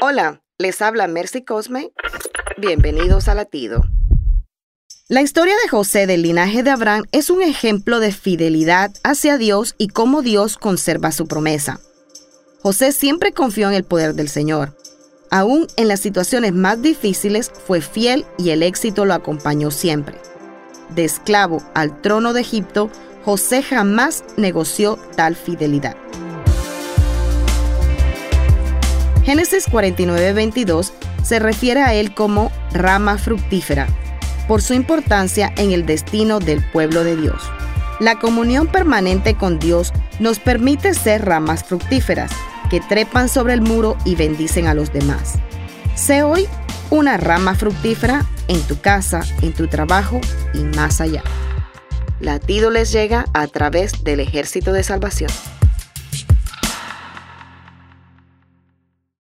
Hola, les habla Mercy Cosme. Bienvenidos a Latido. La historia de José del linaje de Abraham es un ejemplo de fidelidad hacia Dios y cómo Dios conserva su promesa. José siempre confió en el poder del Señor. Aún en las situaciones más difíciles fue fiel y el éxito lo acompañó siempre. De esclavo al trono de Egipto, José jamás negoció tal fidelidad. Génesis 49:22 se refiere a él como rama fructífera, por su importancia en el destino del pueblo de Dios. La comunión permanente con Dios nos permite ser ramas fructíferas, que trepan sobre el muro y bendicen a los demás. Sé hoy una rama fructífera en tu casa, en tu trabajo y más allá. Latido les llega a través del ejército de salvación.